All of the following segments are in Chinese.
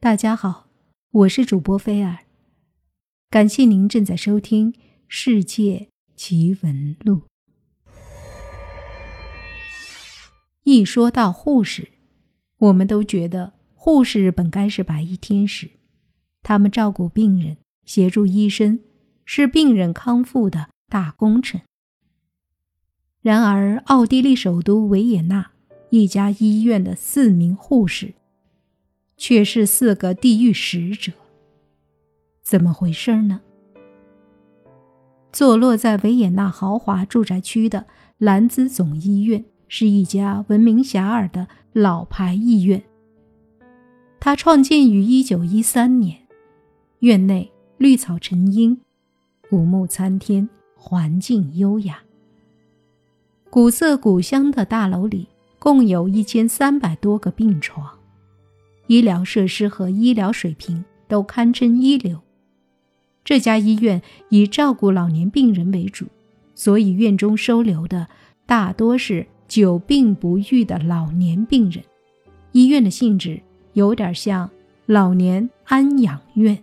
大家好，我是主播菲尔，感谢您正在收听《世界奇闻录》。一说到护士，我们都觉得护士本该是白衣天使，他们照顾病人、协助医生，是病人康复的大功臣。然而，奥地利首都维也纳一家医院的四名护士。却是四个地狱使者，怎么回事呢？坐落在维也纳豪华住宅区的兰兹总医院是一家闻名遐迩的老牌医院。它创建于1913年，院内绿草成荫，古木参天，环境优雅。古色古香的大楼里共有一千三百多个病床。医疗设施和医疗水平都堪称一流。这家医院以照顾老年病人为主，所以院中收留的大多是久病不愈的老年病人。医院的性质有点像老年安养院。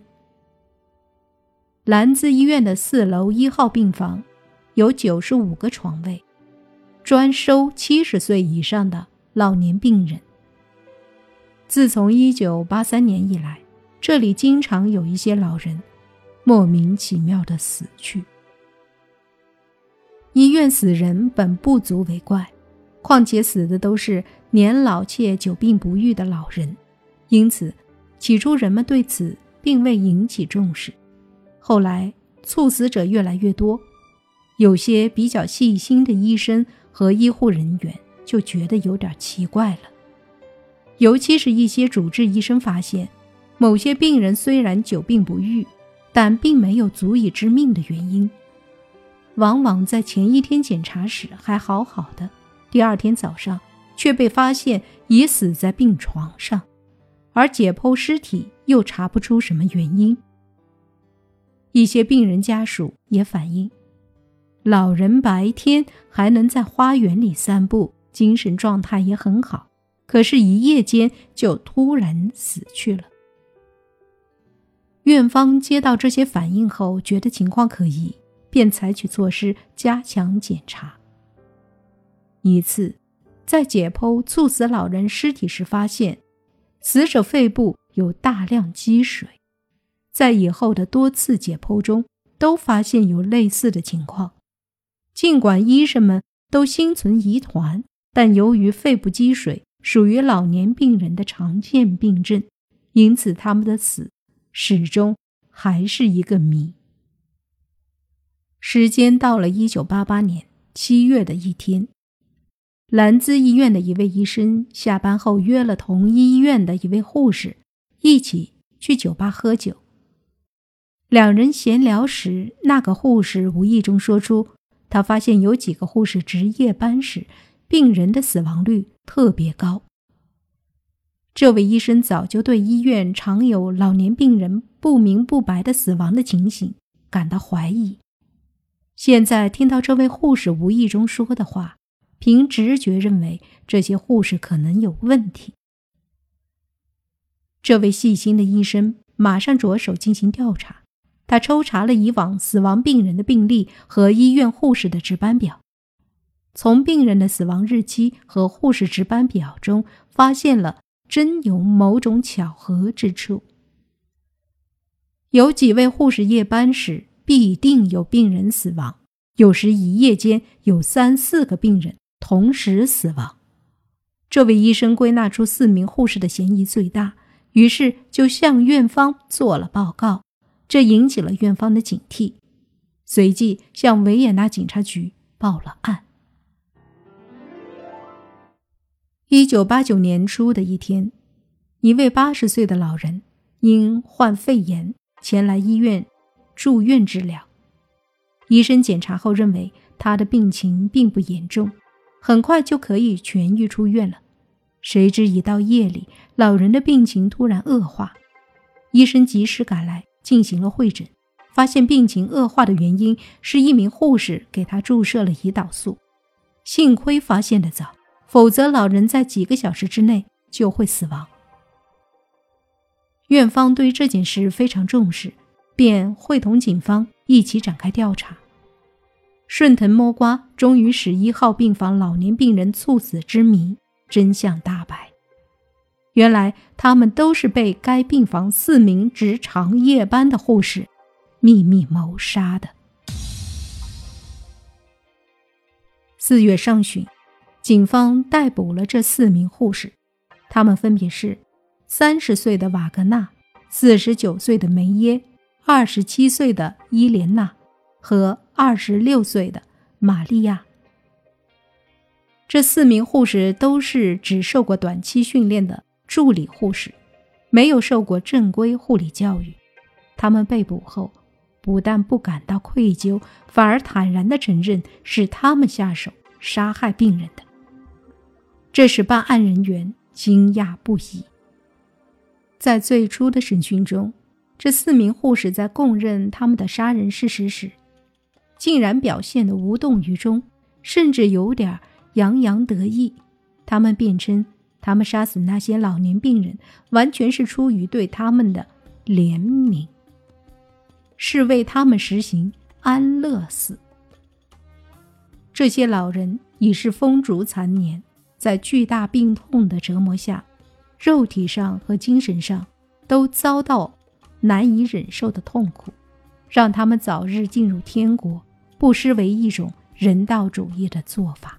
兰兹医院的四楼一号病房有九十五个床位，专收七十岁以上的老年病人。自从一九八三年以来，这里经常有一些老人莫名其妙的死去。医院死人本不足为怪，况且死的都是年老且久病不愈的老人，因此起初人们对此并未引起重视。后来猝死者越来越多，有些比较细心的医生和医护人员就觉得有点奇怪了。尤其是一些主治医生发现，某些病人虽然久病不愈，但并没有足以致命的原因。往往在前一天检查时还好好的，第二天早上却被发现已死在病床上，而解剖尸体又查不出什么原因。一些病人家属也反映，老人白天还能在花园里散步，精神状态也很好。可是，一夜间就突然死去了。院方接到这些反应后，觉得情况可疑，便采取措施加强检查。一次，在解剖猝死老人尸体时，发现死者肺部有大量积水。在以后的多次解剖中，都发现有类似的情况。尽管医生们都心存疑团，但由于肺部积水，属于老年病人的常见病症，因此他们的死始终还是一个谜。时间到了一九八八年七月的一天，兰兹医院的一位医生下班后约了同医院的一位护士一起去酒吧喝酒。两人闲聊时，那个护士无意中说出，他发现有几个护士值夜班时。病人的死亡率特别高。这位医生早就对医院常有老年病人不明不白的死亡的情形感到怀疑。现在听到这位护士无意中说的话，凭直觉认为这些护士可能有问题。这位细心的医生马上着手进行调查，他抽查了以往死亡病人的病历和医院护士的值班表。从病人的死亡日期和护士值班表中发现了真有某种巧合之处。有几位护士夜班时必定有病人死亡，有时一夜间有三四个病人同时死亡。这位医生归纳出四名护士的嫌疑最大，于是就向院方做了报告，这引起了院方的警惕，随即向维也纳警察局报了案。一九八九年初的一天，一位八十岁的老人因患肺炎前来医院住院治疗。医生检查后认为他的病情并不严重，很快就可以痊愈出院了。谁知一到夜里，老人的病情突然恶化。医生及时赶来进行了会诊，发现病情恶化的原因是一名护士给他注射了胰岛素。幸亏发现的早。否则，老人在几个小时之内就会死亡。院方对这件事非常重视，便会同警方一起展开调查。顺藤摸瓜，终于使一号病房老年病人猝死之谜真相大白。原来他们都是被该病房四名值长夜班的护士秘密谋杀的。四月上旬，警方逮捕了这四名护士，他们分别是三十岁的瓦格纳、四十九岁的梅耶、二十七岁的伊莲娜和二十六岁的玛利亚。这四名护士都是只受过短期训练的。助理护士没有受过正规护理教育，他们被捕后不但不感到愧疚，反而坦然地承认是他们下手杀害病人的，这使办案人员惊讶不已。在最初的审讯中，这四名护士在供认他们的杀人事实时，竟然表现得无动于衷，甚至有点洋洋得意。他们辩称。他们杀死那些老年病人，完全是出于对他们的怜悯，是为他们实行安乐死。这些老人已是风烛残年，在巨大病痛的折磨下，肉体上和精神上都遭到难以忍受的痛苦，让他们早日进入天国，不失为一种人道主义的做法。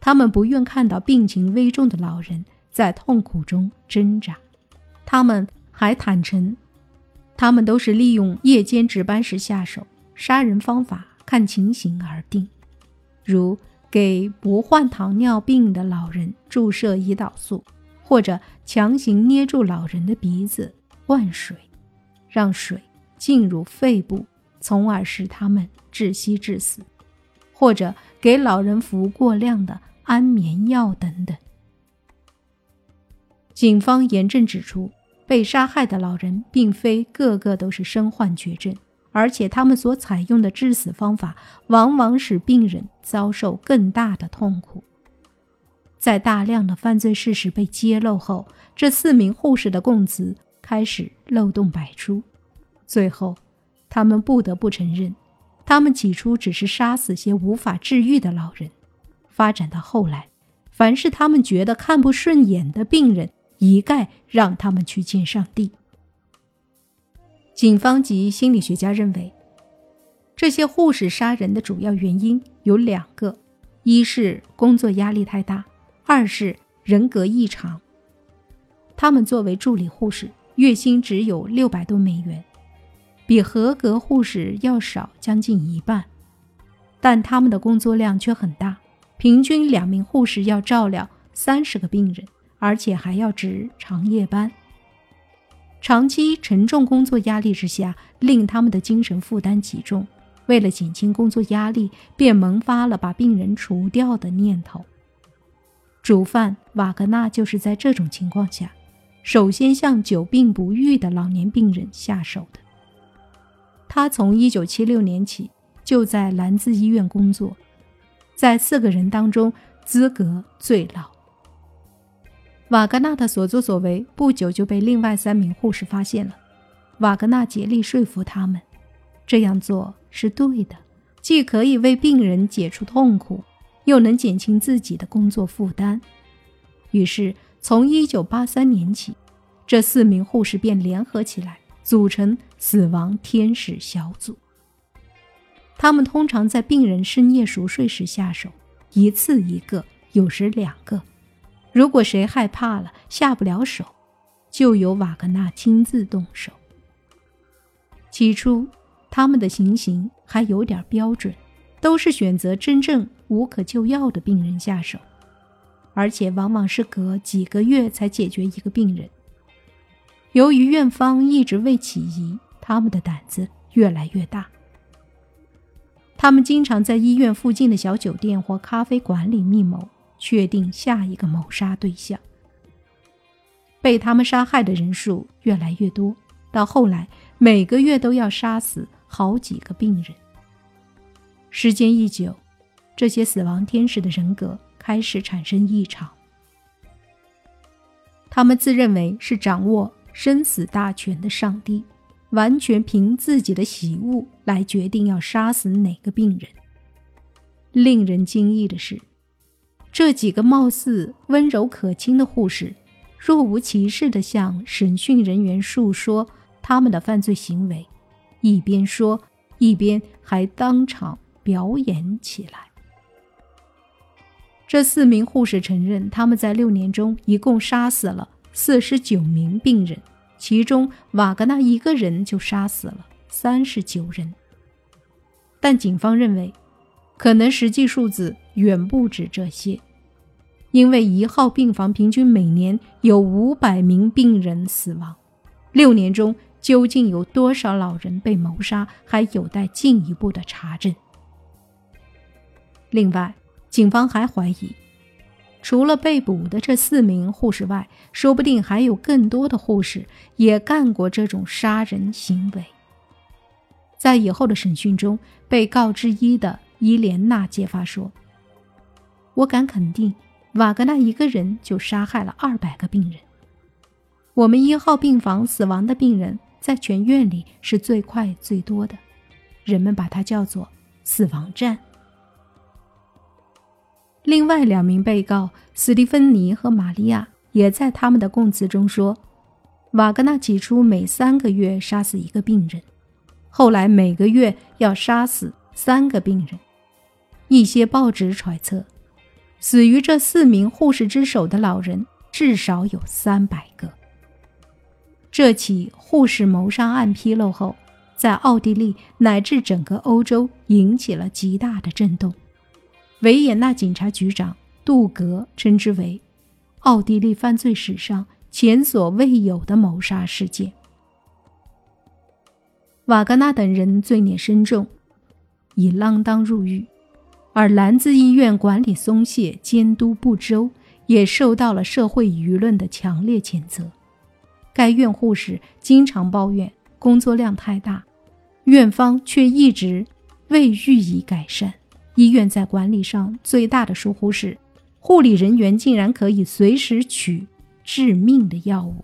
他们不愿看到病情危重的老人在痛苦中挣扎。他们还坦诚，他们都是利用夜间值班时下手，杀人方法看情形而定，如给不患糖尿病的老人注射胰岛素，或者强行捏住老人的鼻子灌水，让水进入肺部，从而使他们窒息致死，或者给老人服过量的。安眠药等等。警方严正指出，被杀害的老人并非个个都是身患绝症，而且他们所采用的致死方法往往使病人遭受更大的痛苦。在大量的犯罪事实被揭露后，这四名护士的供词开始漏洞百出。最后，他们不得不承认，他们起初只是杀死些无法治愈的老人。发展到后来，凡是他们觉得看不顺眼的病人，一概让他们去见上帝。警方及心理学家认为，这些护士杀人的主要原因有两个：一是工作压力太大，二是人格异常。他们作为助理护士，月薪只有六百多美元，比合格护士要少将近一半，但他们的工作量却很大。平均两名护士要照料三十个病人，而且还要值长夜班。长期沉重工作压力之下，令他们的精神负担极重。为了减轻工作压力，便萌发了把病人除掉的念头。主犯瓦格纳就是在这种情况下，首先向久病不愈的老年病人下手的。他从1976年起就在兰兹医院工作。在四个人当中，资格最老。瓦格纳的所作所为不久就被另外三名护士发现了。瓦格纳竭力说服他们，这样做是对的，既可以为病人解除痛苦，又能减轻自己的工作负担。于是，从1983年起，这四名护士便联合起来，组成“死亡天使小组”。他们通常在病人深夜熟睡时下手，一次一个，有时两个。如果谁害怕了下不了手，就由瓦格纳亲自动手。起初，他们的行刑还有点标准，都是选择真正无可救药的病人下手，而且往往是隔几个月才解决一个病人。由于院方一直未起疑，他们的胆子越来越大。他们经常在医院附近的小酒店或咖啡馆里密谋，确定下一个谋杀对象。被他们杀害的人数越来越多，到后来每个月都要杀死好几个病人。时间一久，这些死亡天使的人格开始产生异常。他们自认为是掌握生死大权的上帝，完全凭自己的喜恶来决定要杀死哪个病人。令人惊异的是，这几个貌似温柔可亲的护士，若无其事地向审讯人员述说他们的犯罪行为，一边说，一边还当场表演起来。这四名护士承认，他们在六年中一共杀死了四十九名病人，其中瓦格纳一个人就杀死了三十九人。但警方认为，可能实际数字远不止这些，因为一号病房平均每年有五百名病人死亡，六年中究竟有多少老人被谋杀，还有待进一步的查证。另外。警方还怀疑，除了被捕的这四名护士外，说不定还有更多的护士也干过这种杀人行为。在以后的审讯中，被告之一的伊莲娜揭发说：“我敢肯定，瓦格纳一个人就杀害了二百个病人。我们一号病房死亡的病人在全院里是最快最多的，人们把它叫做‘死亡站’。”另外两名被告斯蒂芬妮和玛利亚也在他们的供词中说，瓦格纳起初每三个月杀死一个病人，后来每个月要杀死三个病人。一些报纸揣测，死于这四名护士之手的老人至少有三百个。这起护士谋杀案披露后，在奥地利乃至整个欧洲引起了极大的震动。维也纳警察局长杜格称之为奥地利犯罪史上前所未有的谋杀事件。瓦格纳等人罪孽深重，已锒铛入狱，而兰兹医院管理松懈、监督不周，也受到了社会舆论的强烈谴责。该院护士经常抱怨工作量太大，院方却一直未予以改善。医院在管理上最大的疏忽是，护理人员竟然可以随时取致命的药物，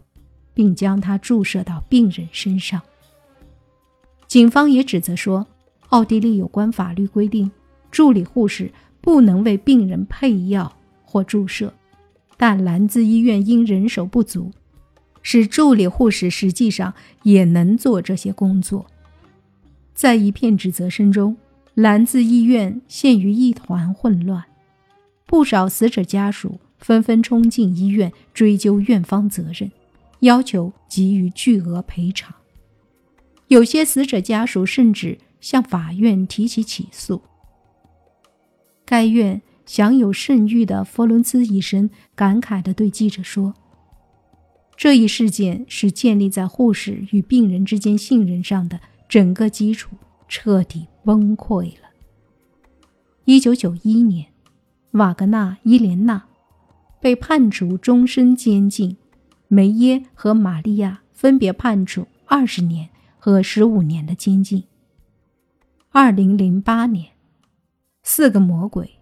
并将它注射到病人身上。警方也指责说，奥地利有关法律规定，助理护士不能为病人配药或注射，但兰兹医院因人手不足，使助理护士实际上也能做这些工作。在一片指责声中。兰兹医院陷于一团混乱，不少死者家属纷纷冲进医院追究院方责任，要求给予巨额赔偿。有些死者家属甚至向法院提起起诉。该院享有盛誉的弗伦兹医生感慨地对记者说：“这一事件是建立在护士与病人之间信任上的整个基础。”彻底崩溃了。一九九一年，瓦格纳、伊莲娜被判处终身监禁，梅耶和玛利亚分别判处二十年和十五年的监禁。二零零八年，四个魔鬼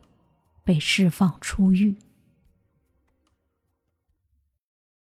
被释放出狱。